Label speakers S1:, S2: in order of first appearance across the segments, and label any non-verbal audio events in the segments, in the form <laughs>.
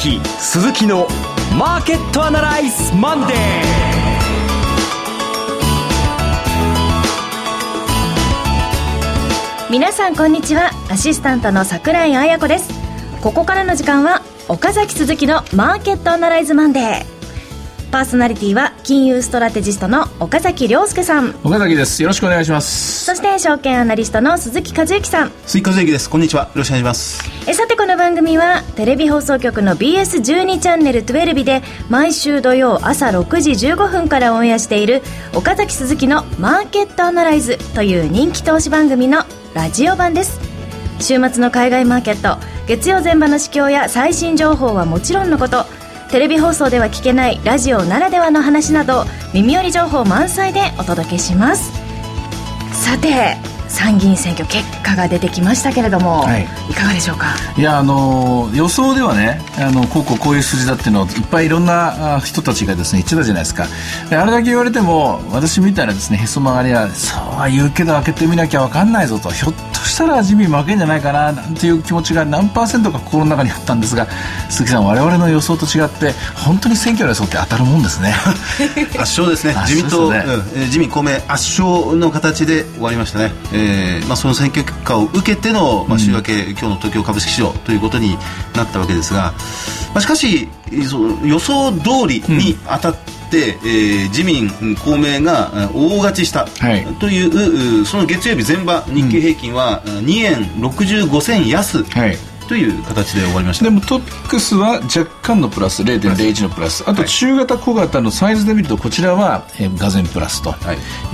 S1: 崎鈴木のマーケットアナライズマンデー
S2: 皆さんこんにちは。アシスタントの桜井彩子です。ここからの時間は岡崎鈴木のマーケットアナライズマンデーパーソナリティは金融ストラテジストの岡崎良介さん。
S3: 岡崎です。よろしくお願いします。
S2: そして証券アナリストの鈴木一之さん。
S4: 鈴木和之です。こんにちは。よろしくお願いします。
S2: えさてこの番組はテレビ放送局の BS12 チャンネル12で毎週土曜朝6時15分からオンエアしている岡崎鈴木のマーケットアナライズという人気投資番組のラジオ版です。週末の海外マーケット月曜前場の市況や最新情報はもちろんのことテレビ放送では聞けないラジオならではの話など耳寄り情報満載でお届けします。さて参議院選挙結果が出てきましたけれども、はい、いかがでしょうか？
S3: いやあの予想ではねあのこうこうこういう数字だっていうのをいっぱいいろんな人たちがですね言ってたじゃないですか。であれだけ言われても私みたいなですねへそ曲がりはそうは言うけど開けてみなきゃ分かんないぞとひょっとしたら自民負けんじゃないかななんていう気持ちが何パーセントか心の中にあったんですが鈴木さん我々の予想と違って本当に選挙の予想って当たるもんですね。<laughs>
S4: 圧勝ですね。自民党、ね。うん、自民公明圧勝の形で終わりましたね、えーまあ、その選挙結果を受けての、まあ、週明け、うん、今日の東京株式市場ということになったわけですが、まあ、しかし予想通りに当たって、うんえー、自民、公明が大勝ちした。という、はい、その月曜日前場日経平均は2円65銭安、はいという形で終わりました。
S3: でもトピックスは若干のプラス0.01のプラス。あと中型小型のサイズで見るとこちらは、えー、がぜプラスと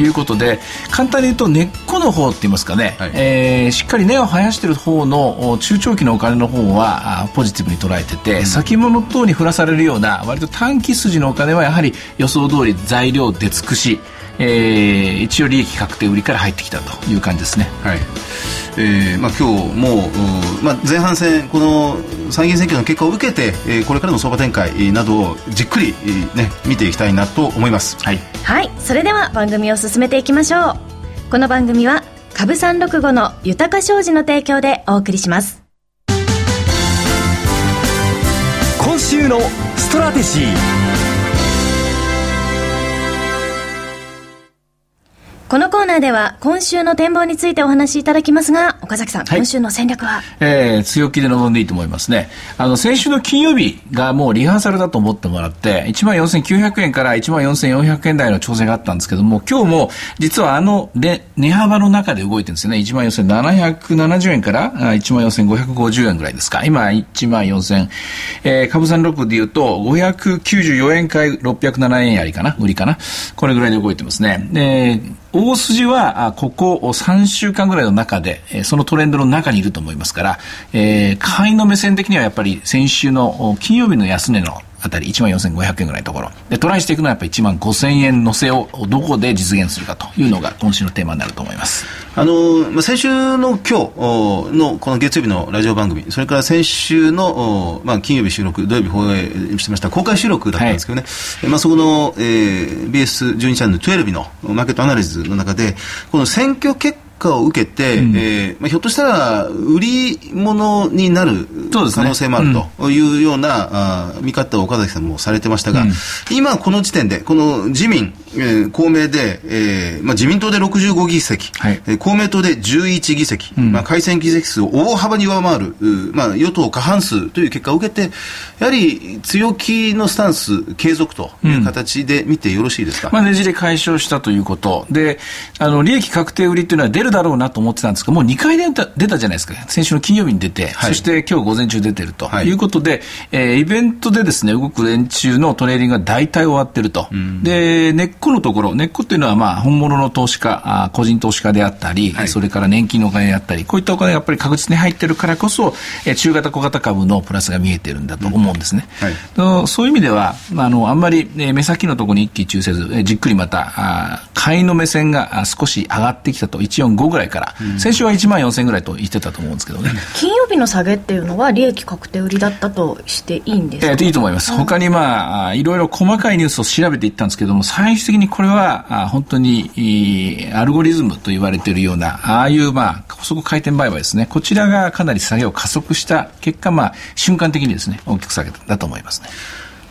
S3: い。うことで、はい、簡単に言うと根っこの方って言いますかね、はい、えー、しっかり根を生やしている方の中長期のお金の方はポジティブに捉えてて、うん、先物等に降らされるような割と短期筋のお金はやはり予想通り材料出尽くしえー、一応利益確定売りから入ってきたという感じですね。
S4: はいえーまあ、今日も、まあ、前半戦この参議院選挙の結果を受けて、えー、これからの相場展開などをじっくり、ね、見ていきたいなと思います。
S2: はい、はい、それでは番組を進めていきましょう。この番組は株三六五の豊か商事の提供でお送りします。
S1: 今週のストラテジー
S2: このコーナーでは今週の展望についてお話しいただきますが、岡崎さん、はい、今週の戦略は？
S3: えー、強気で臨んでいいと思いますね。あの、先週の金曜日がもうリハーサルだと思ってもらって、14,900円から14,400円台の調整があったんですけども、今日も実はあの値幅の中で動いてるんですよね。14,770円から14,550円ぐらいですか。今、14,000、えー、株三六で言うと、594円か607円やりかな、売りかな。これぐらいで動いてますね。えー大筋は、ここ3週間ぐらいの中で、そのトレンドの中にいると思いますから、えー、会員の目線的にはやっぱり先週の金曜日の安値のあたり1万4500円ぐらいのところ。でトライしていくのはやっぱり1万5000円乗せをどこで実現するかというのが今週のテーマになると思います。
S4: あの、まあ、先週の今日のこの月曜日のラジオ番組それから先週の、まあ、金曜日収録土曜日放映してました公開収録だったんですけどね、はい、まあ、そこの、えー、BS12 チャンネル12のマーケットアナリズの中でこの選挙結果果を受けて、うん、えー、まあ、ひょっとしたら売り物になる可能性もあるというような、うあ見方を岡崎さんもされてましたが、うん、今この時点でこの自民、えー、公明で、えーまあ、自民党で65議席、はい、えー、公明党で11議席、うん、まあ、改選議席数を大幅に上回る、まあ、与党過半数という結果を受けてやはり強気のスタンス継続という形で見てよろしいですか、
S3: まあ、ねじれ解消したということ。であの利益確定売りというのは出るだろうなと思ってたんですが、もう2回出た出たじゃないですか、先週の金曜日に出て、はい、そして今日午前中出てるということで、はい、えー、イベントでですね動く連中のトレーリングが大体終わってると、うん、で根っこのところ、根っこっていうのは、まあ、本物の投資家、あ個人投資家であったり、はい、それから年金のお金であったり、こういったお金がやっぱり確実に入ってるからこそ、えー、中型、小型株のプラスが見えてるんだと思うんですね。うんはい、そういう意味では、あのあんまり、えー、目先のところに一喜一憂せず、えー、じっくりまた、あ買いの目線が少し上がってきたと、1 4 5ぐらいから、うん、先週は1万4000ぐらいと言ってたと思うんですけどね。
S2: 金曜日の下げっていうのは、利益確定売りだったとしていいんですか、
S3: えー、いいと思います。他にまあ、いろいろ細かいニュースを調べていったんですけども、最終的にこれは、あ本当に、アルゴリズムと言われているような、ああいうまあ、高速回転売買ですね。こちらがかなり下げを加速した結果、まあ、瞬間的にですね、大きく下げたんだと思いますね。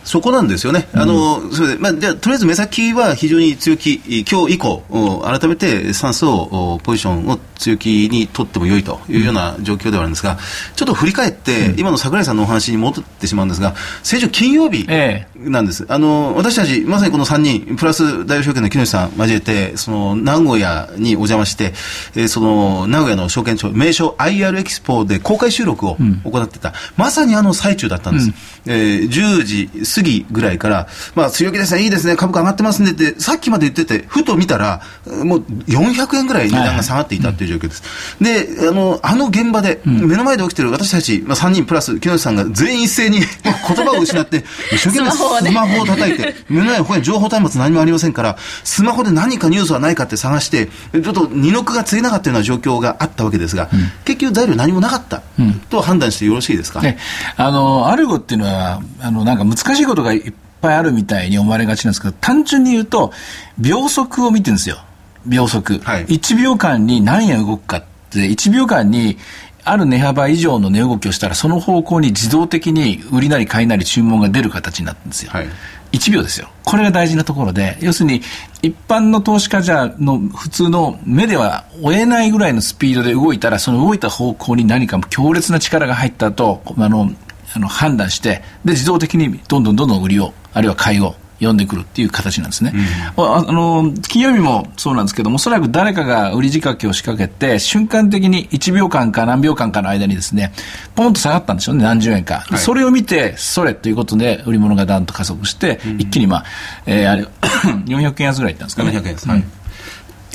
S4: そこなんですよね。あの、うん、それで、まあ、じゃとりあえず目先は非常に強気、今日以降、改めてスタンスを、ポジションを強気に取っても良いというような状況ではあるんですが、ちょっと振り返って、うん、今の櫻井さんのお話に戻ってしまうんですが、先週金曜日なんです。ええ、あの、私たち、まさにこの3人、プラス大証券の木下さん交えて、その、名古屋にお邪魔して、えー、その、名古屋の証券庁、名称 IR エキスポで公開収録を行ってた、うん、まさにあの最中だったんです。うん、えー、10時過ぎぐらいから、まあ、強気ですね、いいですね、株価上がってますねって、さっきまで言ってて、ふと見たら、もう400円ぐらい値段が下がっていたという状況です。で、あの、あの現場で、目の前で起きてる私たち、まあ、3人プラス、木下さんが全員一斉に <laughs> 言葉を失って、一生懸命スマホを叩いて、目の前にここに情報端末何もありませんから、スマホで何かニュースはないかって探して、ちょっと二の句がついなかったような状況があったわけですが、うん、結局材料何もなかった、と判断してよろしいですか、ね、
S3: あの、アルゴっていうのは、あの、なんか難しいことがいっぱいあるみたいに思われがちなんですけど、単純に言うと、秒速を見てるんですよ。秒速。はい、1秒間に何円動くかって、1秒間にある値幅以上の値動きをしたら、その方向に自動的に売りなり買いなり注文が出る形になってるんですよ。はい、1秒ですよ。これが大事なところで、要するに、一般の投資家じゃの普通の目では追えないぐらいのスピードで動いたら、その動いた方向に何か強烈な力が入ったと、あの、あの判断して、で、自動的にどんどんどんどん売りを、あるいは買いを呼んでくるっていう形なんですね、うん、あの金曜日もそうなんですけどもおそらく誰かが売り仕掛けを仕掛けて瞬間的に1秒間か何秒間かの間にですねポンと下がったんでしょうね何十円か、はい、それを見てそれということで売り物がだんと加速して、うん、一気にまあ、えー、あれ <coughs> 400円安ぐらいいったんですかね。400円はい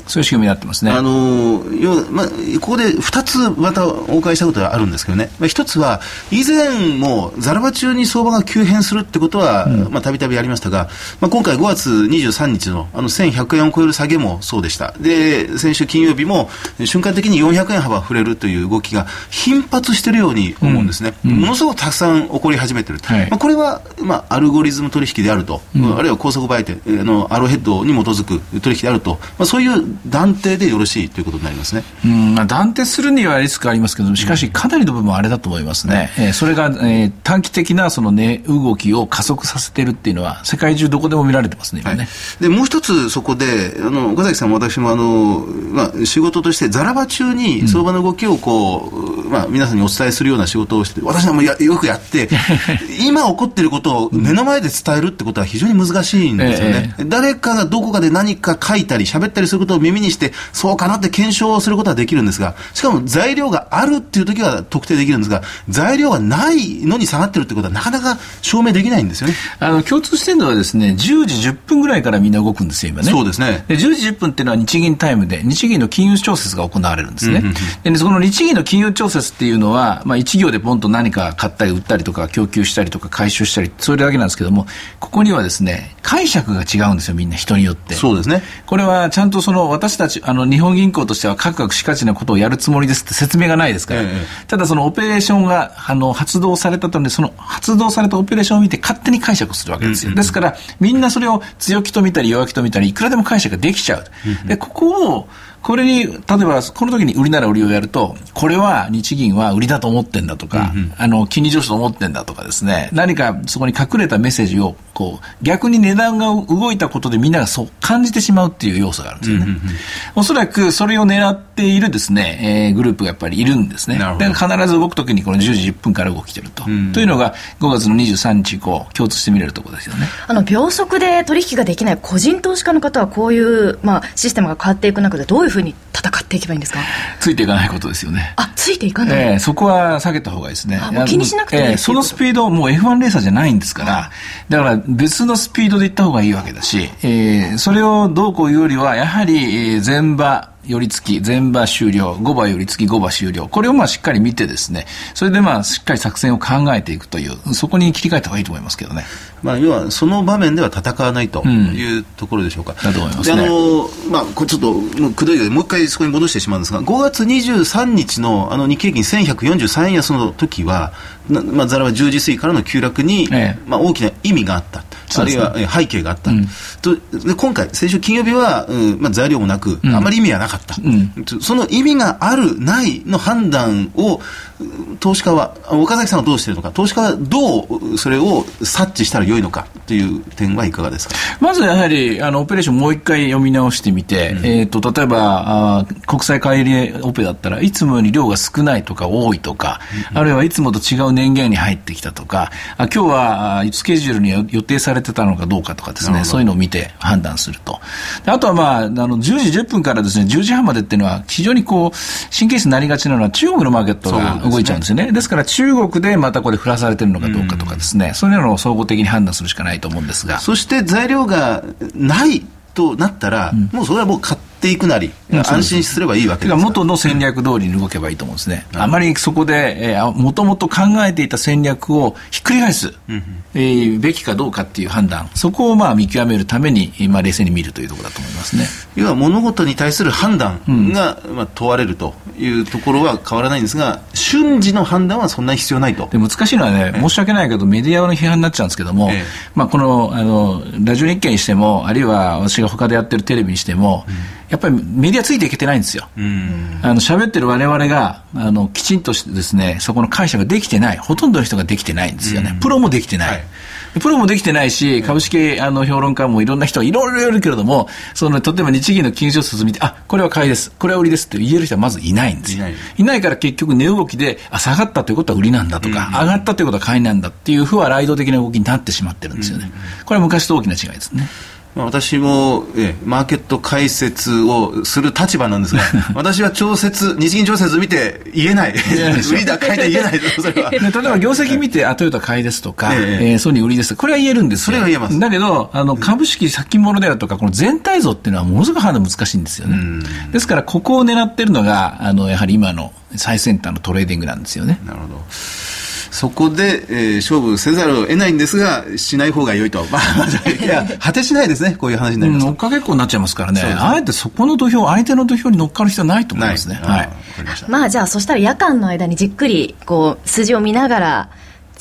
S3: そういう仕組みになってますね。あの
S4: 要まあ、ここで2つまたお伺いしたことがあるんですけどね、まあ、1つは、以前もザラバ中に相場が急変するってことはたびたびありましたが、まあ、今回5月23日のあの1100円を超える下げもそうでした。で、先週金曜日も瞬間的に400円幅触れるという動きが頻発しているように思うんですね。うんうん、ものすごくたくさん起こり始めている。はい、まあ、これは、まあ、アルゴリズム取引であると、うん、あるいは高速売店のアローヘッドに基づく取引であると、まあ、そういう断定でよろしいということになりますね。
S3: うん、まあ、断定するにはリスクありますけどしかしかなりの部分はあれだと思いますね。うん、えー、それが、えー、短期的なその値、ね、動きを加速させてるっていうのは世界中どこでも見られてますね、今ね。はい、
S4: で、もう一つそこで、あの、岡崎さんも私もあの、まあ、仕事としてザラバ中に相場の動きをこう、うん、まあ、皆さんにお伝えするような仕事をして、私はもうやよくやって、<laughs> 今起こっていることを目の前で伝えるってことは非常に難しいんですよね。ええ、誰かがどこかで何か書いたり喋ったりすることを耳にして、そうかなって検証することはできるんですが、しかも材料があるっていう時は特定できるんですが、材料がないのに下がってるってことはなかなか証明できないんですよね。
S3: あの、共通してるのはですね、10時10分ぐらいからみんな動くんですよ、今ね。
S4: そうですね。
S3: で、10時10分っていうのは日銀タイムで、日銀の金融調節が行われるんですね。で、その日銀の金融調節っていうのは、まあ、一行でポンと何か買ったり売ったりとか、供給したりとか、回収したり、それだけなんですけども、ここにはですね、解釈が違うんですよ、みんな人によって。
S4: そうですね。
S3: これはちゃんとその、私たち、あの、日本銀行としては、かくかくしかちなことをやるつもりですって説明がないですから、ええ、ただそのオペレーションがあの発動されたとで、その発動されたオペレーションを見て勝手に解釈するわけですよ。ですから、みんなそれを強気と見たり弱気と見たり、いくらでも解釈ができちゃう。で、ここを、これに、例えば、この時に売りなら売りをやると、これは日銀は売りだと思ってんだとか、うんうん、あの、金利上昇と思ってんだとかですね、何かそこに隠れたメッセージを、こう、逆に値段が動いたことでみんながそう感じてしまうっていう要素があるんですよね。うんうんうん、おそらくそれを狙っているですね、えー、グループがやっぱりいるんですね。で必ず動く時にこの10時10分から動きてると。うん、というのが5月の23日以降、共通して見れるところですよね。
S2: あの、秒速で取引ができない個人投資家の方はこういう、まあ、システムが変わっていく中でどういうふうに戦っていけばいいんですか？
S3: ついていかないことですよね。
S2: あ、ついていかない、
S3: えー、そこは避けた方がいいですね。
S2: 気にしなくていい、えー、
S3: そのスピード、もう F1 レーサーじゃないんですから、だから別のスピードで行った方がいいわけだし、えー、それをどうこういうよりは、やはり、えー、前場、寄り付き、全場終了、5場寄り付き、5場終了。これをまあしっかり見てですね、それでまあしっかり作戦を考えていくという、そこに切り替えた方がいいと思いますけどね。
S4: まあ、要はその場面では戦わないというところでしょうか。
S3: うん、だと思いますね。
S4: あの、まあ、ちょっと、くどいでもう一回そこに戻してしまうんですが、5月23日のあの日経平均1143円安の時は、まあ、ざらは10時過ぎからの急落に、ええ、まあ、大きな意味があった。あるいは背景があった、うん、とで今回、先週金曜日は、うんまあ、材料もなく、うん、あまり意味はなかった、うん、その意味がある、ないの判断を、投資家は、岡崎さんはどうしているのか、投資家はどうそれを察知したらよいのかという点はいかがですか？
S3: まずやはり、あのオペレーションもう一回読み直してみて、えーと、例えばあ国際買い入れオペだったらいつもより量が少ないとか多いとか、あるいはいつもと違う年限に入ってきたとか、あ今日はスケジュールに予定されてたのかどうかとかですね、そういうのを見て判断すると。あとはまあ、あの、10時10分からですね、10時半までっていうのは、非常にこう、神経質になりがちなのは中国のマーケットが動いちゃうんですよね。ですねですから中国でまたこれ振らされてるのかどうかとかですね、うん、そういうのを総合的に判断するしかないと思うんですが。
S4: そして材料がないとなったら、うん、もうそれはもう買っていくなり、安心すればいいわけです
S3: 元の戦略通りに動けばいいと思うんですね。あまりそこで、えー、もともと考えていた戦略をひっくり返す、うん、えー、べきかどうかっていう判断、そこをまあ見極めるために、まあ、冷静に見るというところだと思いますね。
S4: 要は物事に対する判断が、まあ、問われるというところは変わらないんですが、瞬時の判断はそんなに必要ないと。
S3: で難しいのはね、申し訳ないけど、メディアの批判になっちゃうんですけども、え。まあ、このあのラジオ日経にしても、あるいは私が他でやってるテレビにしても、うんやっぱりメディアついていけてないんですよ。あの喋ってる我々があのきちんとしてですねそこの解釈ができてないほとんどの人ができてないんですよね。プロもできてない。はいプロもできてないし、株式あの評論家もいろんな人はいろいろいるけれども、その例えば日銀の金融庁見て、あこれは買いです、これは売りですって言える人はまずいないんですよ。いないから結局値動きで、あ下がったということは売りなんだとか、うん、上がったということは買いなんだっていう不和雷動的な動きになってしまってるんですよね。これは昔と大きな違いですね。
S4: 私も、えマーケット解説をする立場なんですが、<laughs> 私は調節、日銀調節見て言えない。売りだ、買いだ言えないそれは。例え
S3: ば業績見て、あ、トヨタ買いですとか、ええー、ソニー売りですこれは言えるんです
S4: よ。それは言えます。
S3: だけど、あの、株式先物であるとか、この全体像っていうのはものすごく判断難しいんですよね。ですから、ここを狙ってるのが、あの、やはり今の最先端のトレーディングなんですよね。
S4: なるほど。そこで、えー、勝負せざるを得ないんですが、しない方が良いと。<laughs> まあ、いや、果てしないですね、こういう話になります。
S3: 乗っかけっこになっちゃいますからね。あえてそこの土俵、相手の土俵に乗っかる必要はないと思いますね。はい。
S2: まあ、じゃあ、そしたら夜間の間にじっくり、こう、数字を見ながら、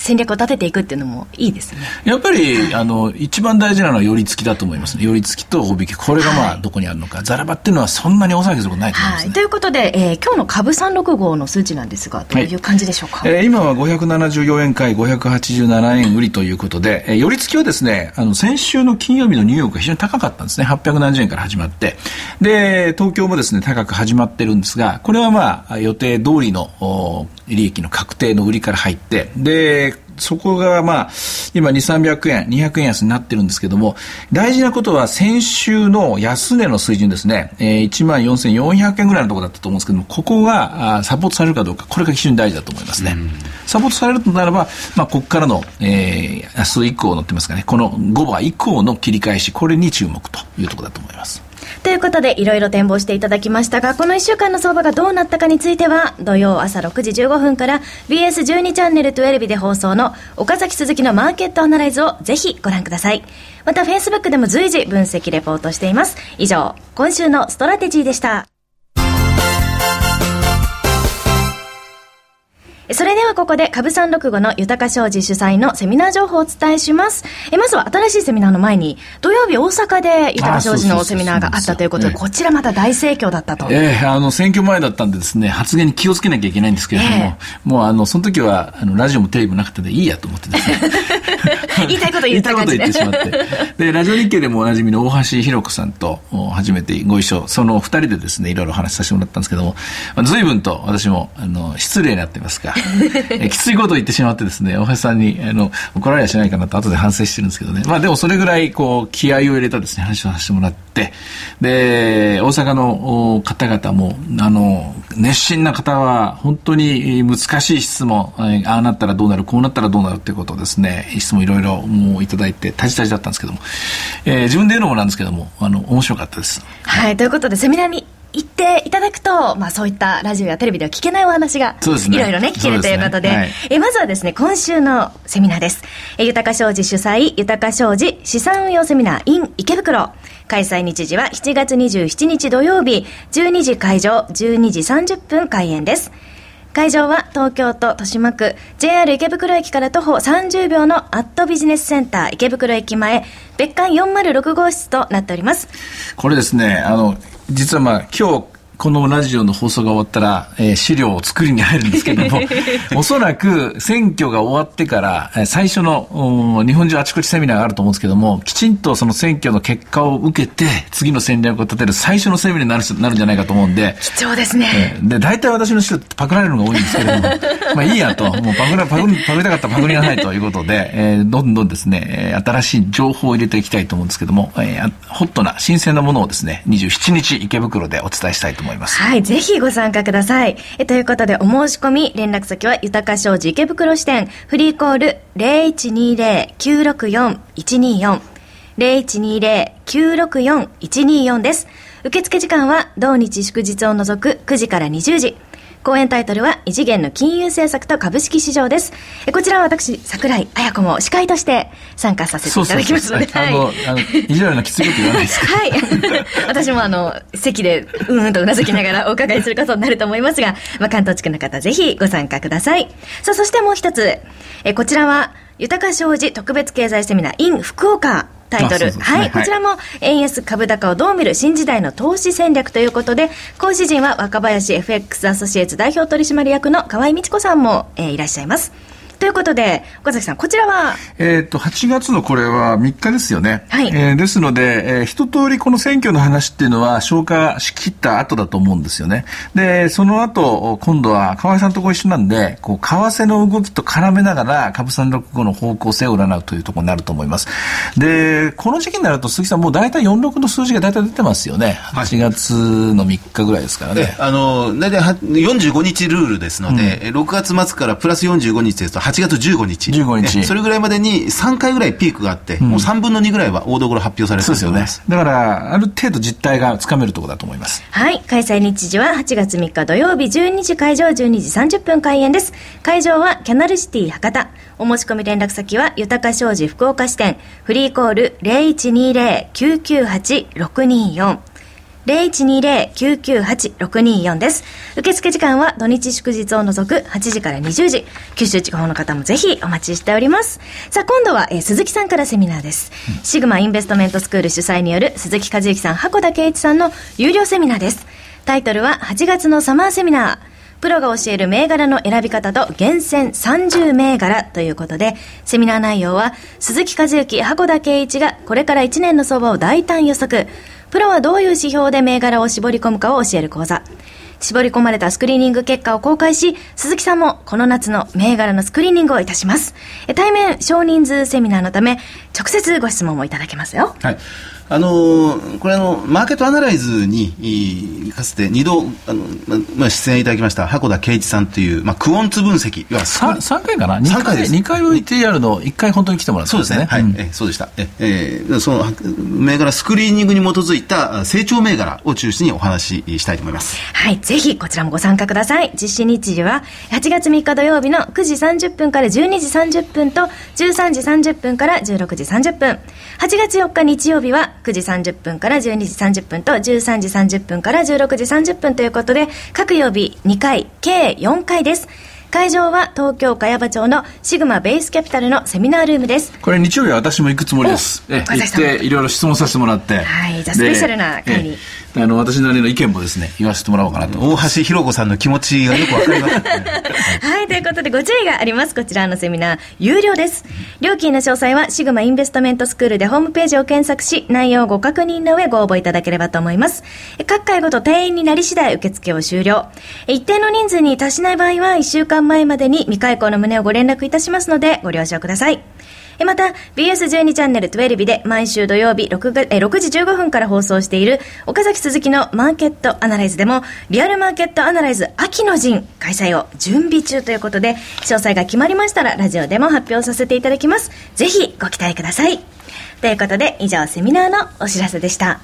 S2: 戦略を立てていくっていうのもいいですね。
S3: やっぱり、あの、一番大事なのは寄り付きだと思いますね。寄り付きと大引き。これがまあ、どこにあるのか。ザラバっていうのはそんなに大騒ぎすることないと思います、ね、はい。
S2: ということで、えー、今日の株365の数値なんですが、どういう感じでしょうか？
S3: はい、えー、今は574円買い、587円売りということで、えー、寄り付きはですね、あの、先週の金曜日のニューヨークが非常に高かったんですね。870円から始まって。で、東京もですね、高く始まってるんですが、これはまあ、予定通りの利益の確定の売りから入って、で、そこがまあ、今2、300円、200円安になってるんですけども、大事なことは先週の安値の水準ですね、えー、1万4400円ぐらいのところだったと思うんですけども、ここがあサポートされるかどうか、これが非常に大事だと思いますね。サポートされるとならば、まあ、ここからの、えー、明日以降乗ってますかね、この5番以降の切り返し、これに注目というところだと思います。
S2: ということで、いろいろ展望していただきましたが、この1週間の相場がどうなったかについては、土曜朝6時15分から BS12 チャンネル12で放送の岡崎鈴木のマーケットアナライズをぜひご覧ください。また、Facebook でも随時分析レポートしています。以上、今週のストラテジーでした。それではここで株三六五の豊か商事主催のセミナー情報をお伝えします。えまずは新しいセミナーの前に、土曜日大阪で豊か商事のセミナーがあったということで、こちらまた大盛況だったと。
S3: ええー、あの、選挙前だったんでですね、発言に気をつけなきゃいけないんですけれども、えー、もうあの、その時は、あの、ラジオもテレビもなくてでいいやと思ってですね。<laughs>
S2: 言いたいこと言った感
S3: じで。言いたいこと言ってしまって。で、ラジオ日経でもおなじみの大橋弘子さんと初めてご一緒、その二人でですね、いろいろ話させてもらったんですけども、随分と私も、あの、失礼になってますが、ついことを言ってしまってですね、大橋さんに、あの、怒られやしないかなと後で反省してるんですけどね。まあでもそれぐらい、こう、気合を入れたですね、話をさせてもらって、で、大阪の方々も、あの、熱心な方は、本当に難しい質問、ああなったらどうなる、こうなったらどうなるっていうことをですね、質問いろいろもういただいて、たじたじだったんですけども、えー、自分で言うのもなんですけども、あの、面白かったです。
S2: はい、ということで、セミナーに行っていただくと、まあそういったラジオやテレビでは聞けないお話が、いろいろね、聞けるということで、
S3: ですねはい
S2: えまずはですね、今週のセミナーです。え豊か商事主催、豊か商事資産運用セミナー in 池袋。開催日時は7月27日土曜日、12時会場、12時30分開演です。会場は東京都豊島区 JR 池袋駅から徒歩30秒のアットビジネスセンター池袋駅前別館406号室となっております。
S3: これですね、あの、実はまあ、今日、このラジオの放送が終わったら、えー資料を作りに入るんですけども、<laughs> おそらく選挙が終わってから、えー最初の、うん日本中あちこちセミナーがあると思うんですけども、きちんとその選挙の結果を受けて、次の戦略を立てる最初のセミナーになるなるんじゃないかと思うんで、
S2: 貴重ですね。
S3: えーで、大体私の資料ってパクられるのが多いんですけれども、<laughs> まあいいやと、もうパクら、パクり、パクりたかったらパクりがないということで、えーどんどんですね、えー新しい情報を入れていきたいと思うんですけども、えーあホットな新鮮なものをですね、27日池袋でお伝えしたいと思います。
S2: はい、ぜひご参加ください。えということで、お申し込み、連絡先は、豊か商事池袋支店、フリーコール0120-964-124、0120-964-124です。受付時間は、同日祝日を除く9時から20時。講演タイトルは異次元の金融政策と株式市場です。えこちらは私、桜井彩子も司会として参加させていただきますので。
S3: あの、あの、意地悪なきついこと言わないですか？<laughs>
S2: はい。<laughs> 私もあの、席でうんうんとうなずきながら <laughs> お伺いすることになると思いますが、まあ、関東地区の方ぜひご参加ください。さあ、そしてもう一つ。え、こちらは、豊か商事特別経済セミナー in 福岡。タイトル。はいこちらも円安株高をどう見る新時代の投資戦略ということで、講師陣は若林 FX アソシエイツ代表取締役の河合美智子さんも、えーいらっしゃいます。ということで、岡崎さん、こちらは、
S3: えっ、と、8月のこれは3日ですよね。
S2: はい
S3: えーですので、えー一通りこの選挙の話っていうのは消化しきった後だと思うんですよね。で、その後、今度は河合さんとご一緒なんで、こう、為替の動きと絡めながら、株365の方向性を占うというところになると思います。で、この時期になると鈴木さんもう大体46の数字が大体出てますよね。8月の3日ぐらいですからね。
S4: で、あの、大体は45日ルールですので、え6月末からプラス45日ですと8月15日。
S3: 15日
S4: えそれぐらいまでに3回ぐらいピークがあって、もう3分の2ぐらいは大所発表されて
S3: そうですよね。だから、ある程度実態がつかめるところだと思います。
S2: はい。開催日時は8月3日土曜日12時会場12時30分開演です。会場はキャナルシティ博多。お申し込み連絡先は豊か商事福岡支店フリーコール0120-998-624。0120-998-624です。受付時間は土日祝日を除く8時から20時。九州地方の方もぜひお待ちしております。さあ、今度は、えー鈴木さんからセミナーです。シグマインベストメントスクール主催による鈴木和之さん、箱田圭一さんの有料セミナーです。タイトルは8月のサマーセミナー。プロが教える銘柄の選び方と厳選30銘柄ということで、セミナー内容は、鈴木和之、箱田圭一がこれから1年の相場を大胆予測。プロはどういう指標で銘柄を絞り込むかを教える講座。絞り込まれたスクリーニング結果を公開し、鈴木さんもこの夏の銘柄のスクリーニングをいたします。対面少人数セミナーのため、直接ご質問もいただけますよ。
S4: はい。あのーこれあの、マーケットアナライズに、かつて2度、あの、ままあ、出演いただきました、箱田圭一さんという、まあ、クオンツ分析。いわゆるスクリ
S3: 3, 回かな？
S4: 三回です
S3: 2回 VTR の1回本当に来てもらった
S4: そうですね。はい。
S3: うん
S4: えそうでした。ええーその銘柄スクリーニングに基づいたあ成長銘柄を中心にお話ししたいと思います。
S2: はい、ぜひこちらもご参加ください。実施日時は8月3日土曜日の9時30分から12時30分と13時30分から16時30分。8月4日日曜日は9時30分から12時30分と13時30分から16時30分ということで、各曜日2回、計4回です。会場は東京茅場町のシグマベースキャピタルのセミナールームです。
S3: これ日曜日は私も行くつもりです。
S2: お
S3: え行っていろいろ質問させてもらって。
S2: はいじゃあス
S3: で
S2: ペシャルな会に
S3: ええあの、私なりの意見もですね、言わせてもらおうかなと。
S4: 大橋弘子さんの気持ちがよくわかります。<laughs>
S2: はい、ということでご注意があります。こちらのセミナー、有料です。料金の詳細は、シグマインベストメントスクールでホームページを検索し、内容をご確認の上ご応募いただければと思います。え各回ごと定員になり次第受付を終了。え一定の人数に達しない場合は、1週間前までに未開講の旨をご連絡いたしますので、ご了承ください。えまた、BS12 チャンネル12日で毎週土曜日 6, え6時15分から放送している岡崎鈴木のマーケットアナライズでもリアルマーケットアナライズ秋の陣開催を準備中ということで詳細が決まりましたらラジオでも発表させていただきます。ぜひご期待ください。ということで以上セミナーのお知らせでした。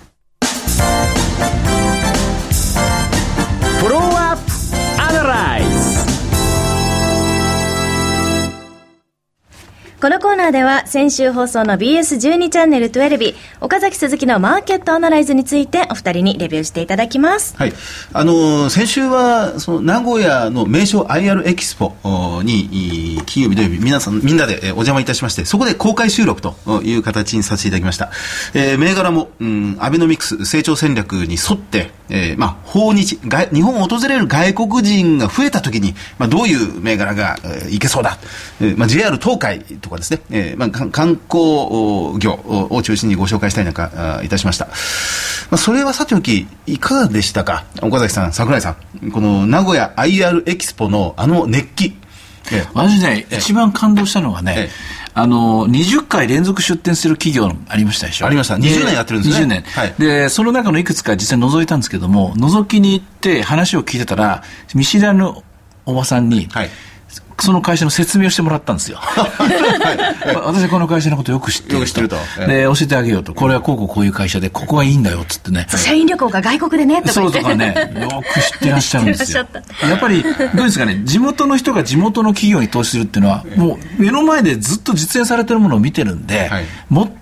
S2: このコーナーでは先週放送の BS12 チャンネル12日岡崎鈴木のマーケットアナライズについてお二人にレビューしていただきます。
S4: はい。あの先週はその名古屋の名称 IR エキスポに金曜日土曜日皆さんみんなでお邪魔いたしましてそこで公開収録という形にさせていただきました、えー、銘柄も、うん、アベノミクス成長戦略に沿って、えー、まあ訪日日本を訪れる外国人が増えた時に、まあ、どういう銘柄が、えー、いけそうだ、えーまあ、JR 東海とかですね、えーまあ、観光業を中心にご紹介したいなんかいたしました、まあ、それはさておきいかがでしたか？岡崎さん櫻井さん。この名古屋 IR エキスポのあの熱気。
S3: ええ、私ね、一番感動したのはね、あの、20回連続出展する企業ありましたでしょ？
S4: ありました。20年やってるんですね。20
S3: 年。はい、で、その中のいくつか実際覗いたんですけども、覗きに行って話を聞いてたら、見知らぬおばさんに、はいその会社の説明をしてもらったんですよ。<laughs> 私はこの会社のことよく知ってる。よく知ってると。で、教えてあげようと。これはこうこうこういう会社で、ここがいいんだよ、っつってね。
S2: 社員旅行が外国でね、
S3: とかそうとかね、よく知ってらっしゃるんですよ。やっぱり、どうですかね、地元の人が地元の企業に投資するっていうのは、もう目の前でずっと実演されてるものを見てるんで、はい、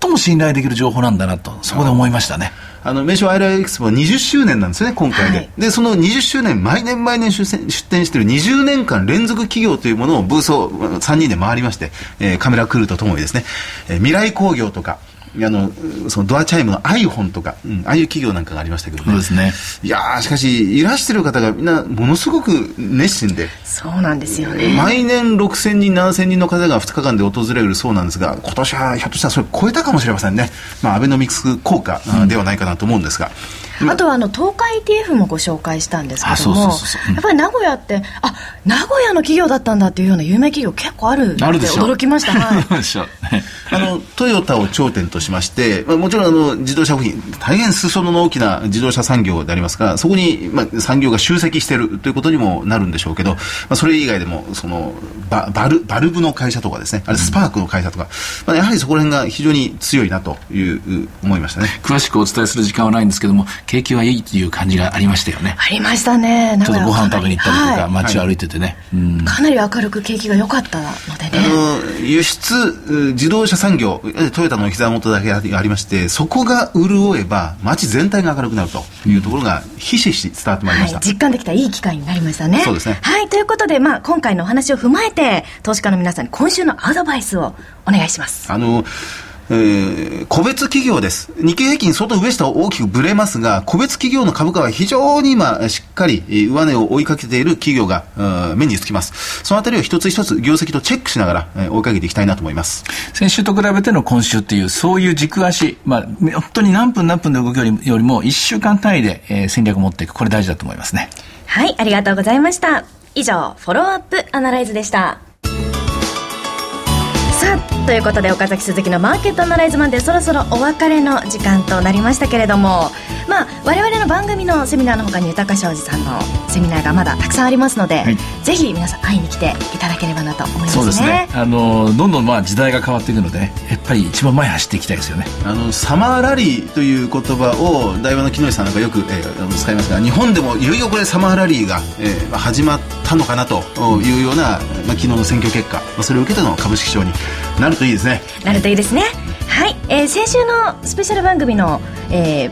S3: 最も信頼できる情報なんだなと、そこで思いましたね。
S4: あの名称アイラエクスポは20周年なんですよね、今回で。はい、で、その20周年、毎年毎年出展している20年間連続企業というものをブースを3人で回りまして、えー、カメラクルーとともにですね、えー、未来工業とか、あのそのドアチャイムの iPhone とか、うん、ああいう企業なんかがありましたけどね。
S3: そうですね。
S4: いやしかし、いらしてる方がみんなものすごく熱心で。
S2: そうなんですよね。
S4: 毎年6000人、7000人の方が2日間で訪れるそうなんですが、今年はひょっとしたらそれ超えたかもしれませんね。まあ、アベノミクス効果ではないかなと思うんですが。うん
S2: あとはあの東海 ETF もご紹介したんですけどもやっぱり名古屋ってあ名古屋の企業だったんだっていうような有名企業結構あるって驚きました、はい、<laughs>
S4: あのトヨタを頂点としまして、まあ、もちろんあの自動車部品大変裾野の大きな自動車産業でありますからそこに、まあ、産業が集積しているということにもなるんでしょうけど、まあ、それ以外でもそのババルバルブの会社とかですねあれスパークの会社とか、まあ、やはりそこら辺が非常に強いなという思いましたね。
S3: 詳しくお伝えする時間はないんですけども景気はいいという感じがありましたよね。
S2: ありましたね。
S3: ちょっとご飯食べに行ったりとか、はい、街を歩いててね、
S2: はい、かなり明るく景気が良かったのでね。
S4: あの輸出自動車産業トヨタの膝元だけがありましてそこが潤えば街全体が明るくなるというところがひしひし伝わってまいりました、
S2: はい、実感できたいい機会になりましたね。
S4: そうですね。
S2: はい。ということで、まあ、今回のお話を踏まえて投資家の皆さんに今週のアドバイスをお願いします。
S4: あのえー、個別企業です。日経平均外上下大きくぶれますが、個別企業の株価は非常に今、しっかり上値を追いかけている企業が、目につきます。そのあたりを一つ一つ業績とチェックしながら、えー、追いかけていきたいなと思います。
S3: 先週と比べての今週っていう、そういう軸足、まあ、本当に何分何分で動くよりも、1週間単位で、えー、戦略を持っていく。これ大事だと思いますね。
S2: はい、ありがとうございました。以上、フォローアップアナライズでした。ということで岡崎鈴木のマーケットアナライズマンでそろそろお別れの時間となりましたけれどもまあ我々の番組のセミナーの他に豊商事さんのセミナーがまだたくさんありますので、はい、ぜひ皆さん会いに来ていただければなと思いますね。そうですね。
S3: あのどんどんまあ時代が変わっていくので、やっぱり一番前走っていきたいですよね。
S4: あのサマーラリーという言葉を大和の木下さんなんかよく、えー、使いますが日本でもいよいよこれサマーラリーが、えー、始まったのかなというような、まあ、昨日の選挙結果、まあ、それを受けての株式賞になるといいですね。
S2: なるといいですね。はい、えー、先週のスペシャル番組の、えー、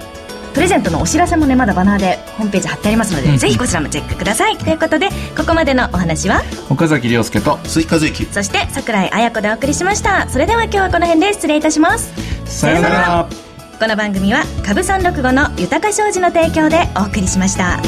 S2: プレゼントのお知らせもねまだバナーでホームページ貼ってありますので、うん、ぜひこちらもチェックください。ということでここまでのお話は？
S3: 岡崎亮介と
S4: 鈴木和之
S2: そして櫻井彩子でお送りしました。それでは今日はこの辺で失礼いたします。
S3: さようなら。
S2: この番組は株三六五の豊か商事の提供でお送りしました。